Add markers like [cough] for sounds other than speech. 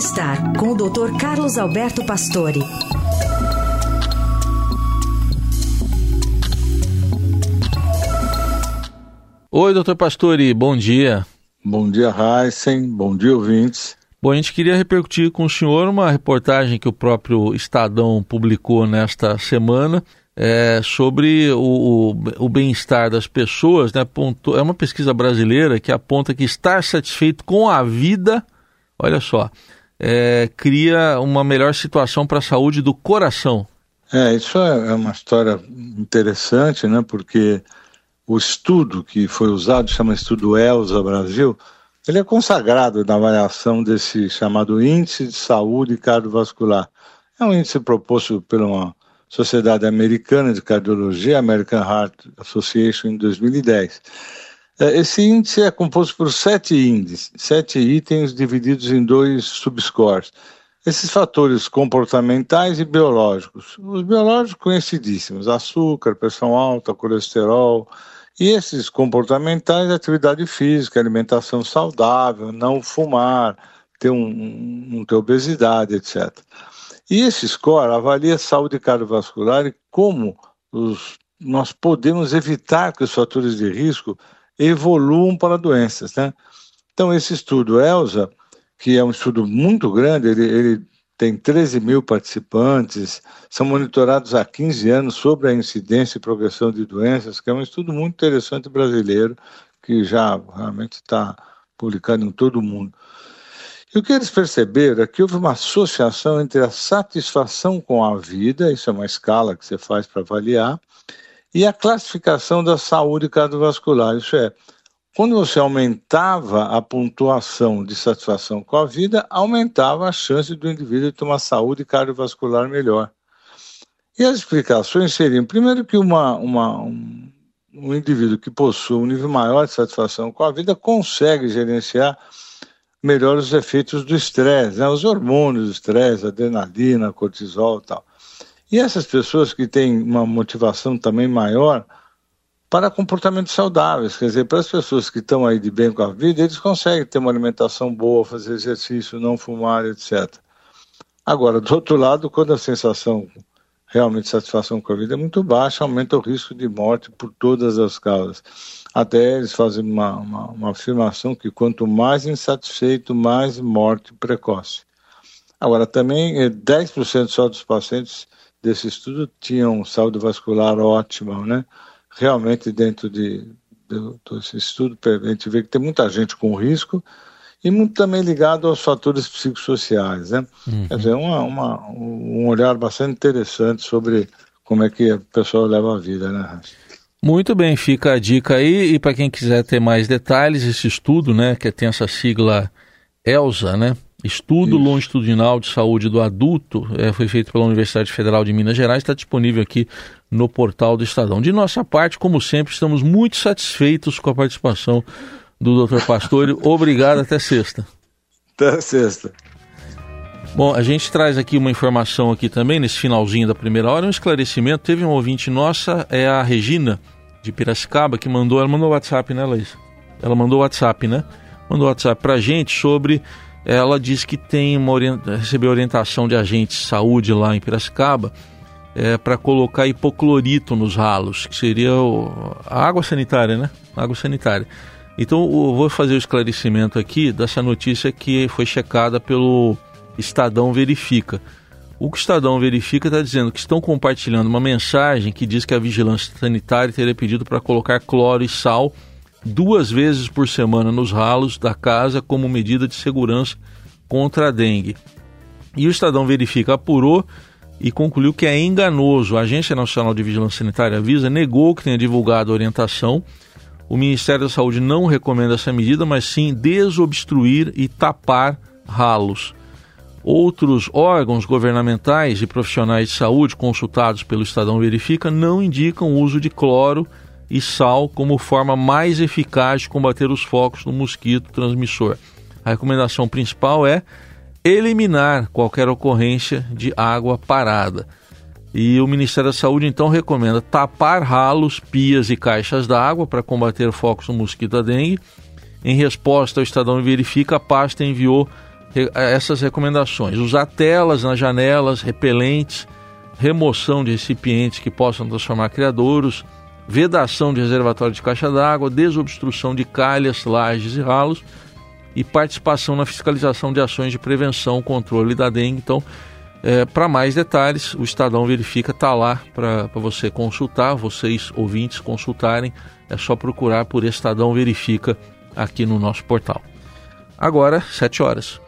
Bem-Estar, com o Dr. Carlos Alberto Pastore. Oi, doutor Pastore, bom dia. Bom dia, Heisen. Bom dia, ouvintes. Bom, a gente queria repercutir com o senhor uma reportagem que o próprio Estadão publicou nesta semana é, sobre o, o, o bem-estar das pessoas. Né, apontou, é uma pesquisa brasileira que aponta que estar satisfeito com a vida, olha só, é, cria uma melhor situação para a saúde do coração. É, isso é, é uma história interessante, né? Porque o estudo que foi usado, chama Estudo ELSA Brasil, ele é consagrado na avaliação desse chamado Índice de Saúde Cardiovascular. É um índice proposto por uma Sociedade Americana de Cardiologia, American Heart Association, em 2010. É, esse índice é composto por sete índices, sete itens divididos em dois subscores. Esses fatores comportamentais e biológicos. Os biológicos conhecidíssimos, açúcar, pressão alta, colesterol, e esses comportamentais, atividade física, alimentação saudável, não fumar, ter um, não ter obesidade, etc. E esse score avalia a saúde cardiovascular e como os, nós podemos evitar que os fatores de risco evoluam para doenças, né? Então, esse estudo ELSA, que é um estudo muito grande, ele, ele tem 13 mil participantes, são monitorados há 15 anos sobre a incidência e progressão de doenças, que é um estudo muito interessante brasileiro, que já realmente está publicado em todo o mundo. E o que eles perceberam é que houve uma associação entre a satisfação com a vida, isso é uma escala que você faz para avaliar, e a classificação da saúde cardiovascular, isso é, quando você aumentava a pontuação de satisfação com a vida, aumentava a chance do indivíduo ter uma saúde cardiovascular melhor. E as explicações seriam, primeiro, que uma, uma, um, um indivíduo que possui um nível maior de satisfação com a vida consegue gerenciar melhor os efeitos do estresse, né? os hormônios do estresse, adrenalina, cortisol e tal. E essas pessoas que têm uma motivação também maior para comportamentos saudáveis, quer dizer, para as pessoas que estão aí de bem com a vida, eles conseguem ter uma alimentação boa, fazer exercício, não fumar, etc. Agora, do outro lado, quando a sensação realmente de satisfação com a vida é muito baixa, aumenta o risco de morte por todas as causas. Até eles fazem uma, uma, uma afirmação que quanto mais insatisfeito, mais morte precoce. Agora, também 10% eh, só dos pacientes desse estudo tinham saúde vascular ótima, né? Realmente dentro de, de, desse estudo a gente vê que tem muita gente com risco e muito também ligado aos fatores psicossociais, né? Uhum. Quer dizer, uma, uma, um olhar bastante interessante sobre como é que a pessoa leva a vida, né? Muito bem, fica a dica aí e para quem quiser ter mais detalhes, esse estudo, né, que tem essa sigla ELSA, né, Estudo Isso. Longitudinal de Saúde do Adulto, é, foi feito pela Universidade Federal de Minas Gerais, está disponível aqui no portal do Estadão. De nossa parte, como sempre, estamos muito satisfeitos com a participação do Dr. Pastore. [laughs] Obrigado, até sexta. Até sexta. Bom, a gente traz aqui uma informação aqui também, nesse finalzinho da primeira hora, um esclarecimento. Teve um ouvinte nossa, é a Regina, de Piracicaba, que mandou, ela mandou WhatsApp, né, Laís? Ela mandou WhatsApp, né? Mandou WhatsApp pra gente sobre ela disse que tem uma orienta, recebeu orientação de agentes de saúde lá em Piracicaba é, para colocar hipoclorito nos ralos, que seria o, a água sanitária, né? água sanitária. Então eu vou fazer o esclarecimento aqui dessa notícia que foi checada pelo Estadão Verifica. O que o Estadão Verifica está dizendo que estão compartilhando uma mensagem que diz que a vigilância sanitária teria pedido para colocar cloro e sal duas vezes por semana nos ralos da casa como medida de segurança contra a dengue. E o Estadão Verifica apurou e concluiu que é enganoso. A Agência Nacional de Vigilância Sanitária avisa, negou que tenha divulgado a orientação. O Ministério da Saúde não recomenda essa medida, mas sim desobstruir e tapar ralos. Outros órgãos governamentais e profissionais de saúde consultados pelo Estadão Verifica não indicam o uso de cloro e sal como forma mais eficaz de combater os focos do mosquito transmissor. A recomendação principal é eliminar qualquer ocorrência de água parada. E o Ministério da Saúde então recomenda tapar ralos, pias e caixas d'água para combater focos do mosquito da dengue. Em resposta ao Estadão Verifica, a pasta enviou essas recomendações. Usar telas nas janelas, repelentes, remoção de recipientes que possam transformar criadouros, vedação de reservatório de caixa d'água, desobstrução de calhas, lajes e ralos e participação na fiscalização de ações de prevenção, controle da dengue. Então, é, para mais detalhes, o Estadão Verifica está lá para você consultar, vocês ouvintes consultarem. É só procurar por Estadão Verifica aqui no nosso portal. Agora, 7 horas.